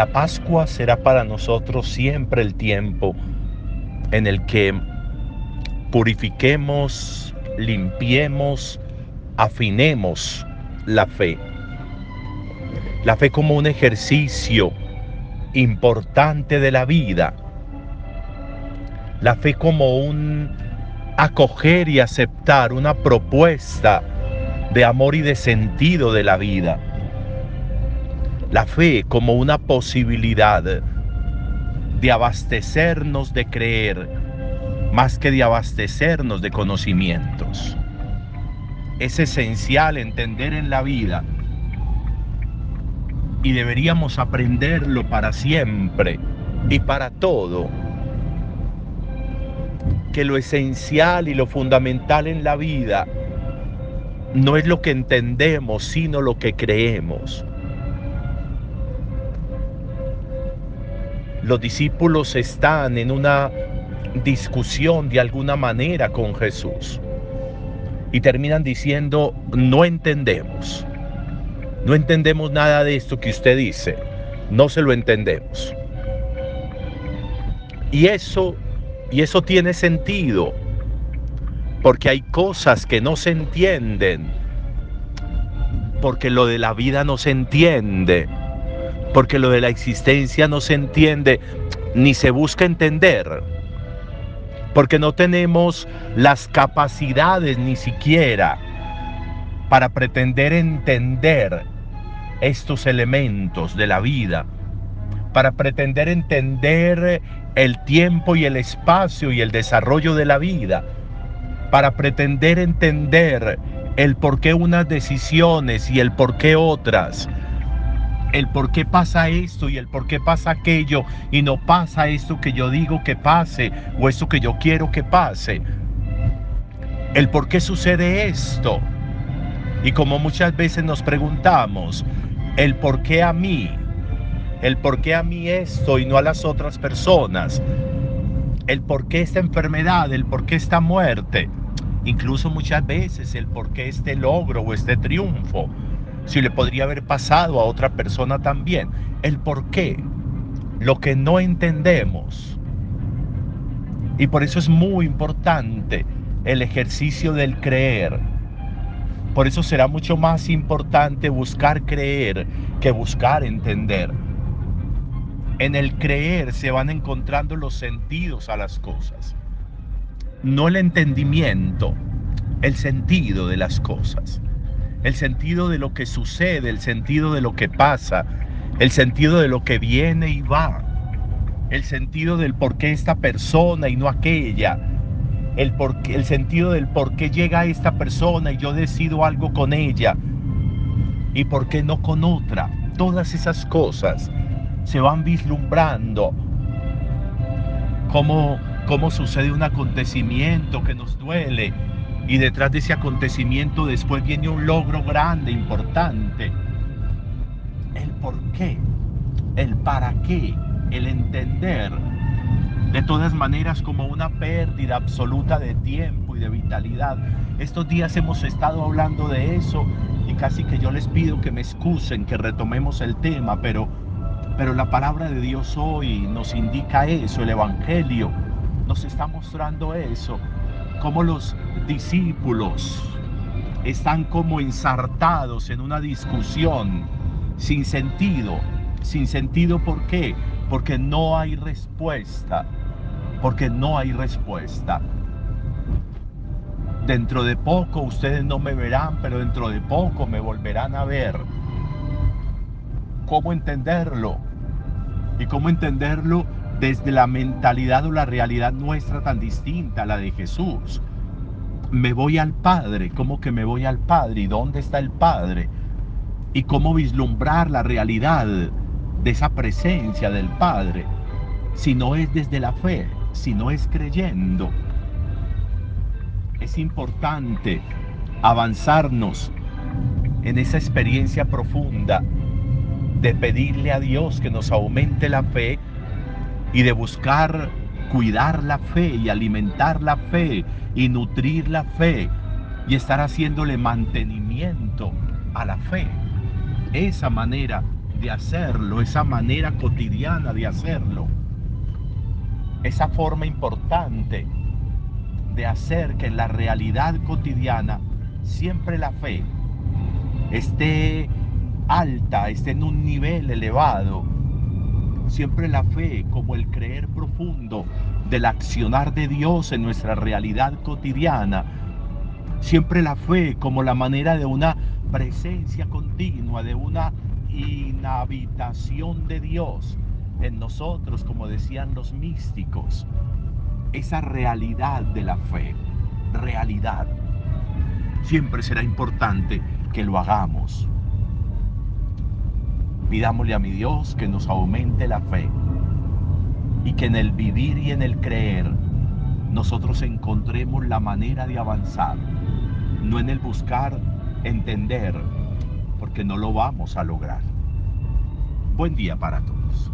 la Pascua será para nosotros siempre el tiempo en el que purifiquemos, limpiemos, afinemos la fe. La fe como un ejercicio importante de la vida. La fe como un acoger y aceptar una propuesta de amor y de sentido de la vida. La fe como una posibilidad de abastecernos de creer más que de abastecernos de conocimientos. Es esencial entender en la vida y deberíamos aprenderlo para siempre y para todo. Que lo esencial y lo fundamental en la vida no es lo que entendemos, sino lo que creemos. Los discípulos están en una discusión de alguna manera con Jesús y terminan diciendo, no entendemos. No entendemos nada de esto que usted dice. No se lo entendemos. Y eso, y eso tiene sentido, porque hay cosas que no se entienden, porque lo de la vida no se entiende, porque lo de la existencia no se entiende, ni se busca entender, porque no tenemos las capacidades ni siquiera para pretender entender estos elementos de la vida, para pretender entender el tiempo y el espacio y el desarrollo de la vida, para pretender entender el por qué unas decisiones y el por qué otras, el por qué pasa esto y el por qué pasa aquello y no pasa esto que yo digo que pase o esto que yo quiero que pase. El por qué sucede esto. Y como muchas veces nos preguntamos, el por qué a mí, el por qué a mí esto y no a las otras personas, el por qué esta enfermedad, el por qué esta muerte, incluso muchas veces el por qué este logro o este triunfo, si le podría haber pasado a otra persona también, el por qué, lo que no entendemos. Y por eso es muy importante el ejercicio del creer por eso será mucho más importante buscar creer que buscar entender. En el creer se van encontrando los sentidos a las cosas. No el entendimiento, el sentido de las cosas. El sentido de lo que sucede, el sentido de lo que pasa, el sentido de lo que viene y va. El sentido del por qué esta persona y no aquella el, el sentido del por qué llega esta persona y yo decido algo con ella y por qué no con otra. Todas esas cosas se van vislumbrando. Cómo, cómo sucede un acontecimiento que nos duele y detrás de ese acontecimiento después viene un logro grande, importante. El por qué, el para qué, el entender de todas maneras como una pérdida absoluta de tiempo y de vitalidad. Estos días hemos estado hablando de eso y casi que yo les pido que me excusen, que retomemos el tema, pero, pero la palabra de Dios hoy nos indica eso, el Evangelio nos está mostrando eso, como los discípulos están como ensartados en una discusión sin sentido. Sin sentido, ¿por qué? Porque no hay respuesta porque no hay respuesta. Dentro de poco ustedes no me verán, pero dentro de poco me volverán a ver. ¿Cómo entenderlo? ¿Y cómo entenderlo desde la mentalidad o la realidad nuestra tan distinta a la de Jesús? Me voy al Padre, ¿cómo que me voy al Padre? ¿Y dónde está el Padre? ¿Y cómo vislumbrar la realidad de esa presencia del Padre si no es desde la fe? si no es creyendo. Es importante avanzarnos en esa experiencia profunda de pedirle a Dios que nos aumente la fe y de buscar cuidar la fe y alimentar la fe y nutrir la fe y estar haciéndole mantenimiento a la fe. Esa manera de hacerlo, esa manera cotidiana de hacerlo, esa forma importante de hacer que en la realidad cotidiana siempre la fe esté alta, esté en un nivel elevado. Siempre la fe como el creer profundo del accionar de Dios en nuestra realidad cotidiana. Siempre la fe como la manera de una presencia continua, de una inhabitación de Dios en nosotros, como decían los místicos. Esa realidad de la fe, realidad. Siempre será importante que lo hagamos. Pidámosle a mi Dios que nos aumente la fe y que en el vivir y en el creer nosotros encontremos la manera de avanzar, no en el buscar entender, porque no lo vamos a lograr. Buen día para todos.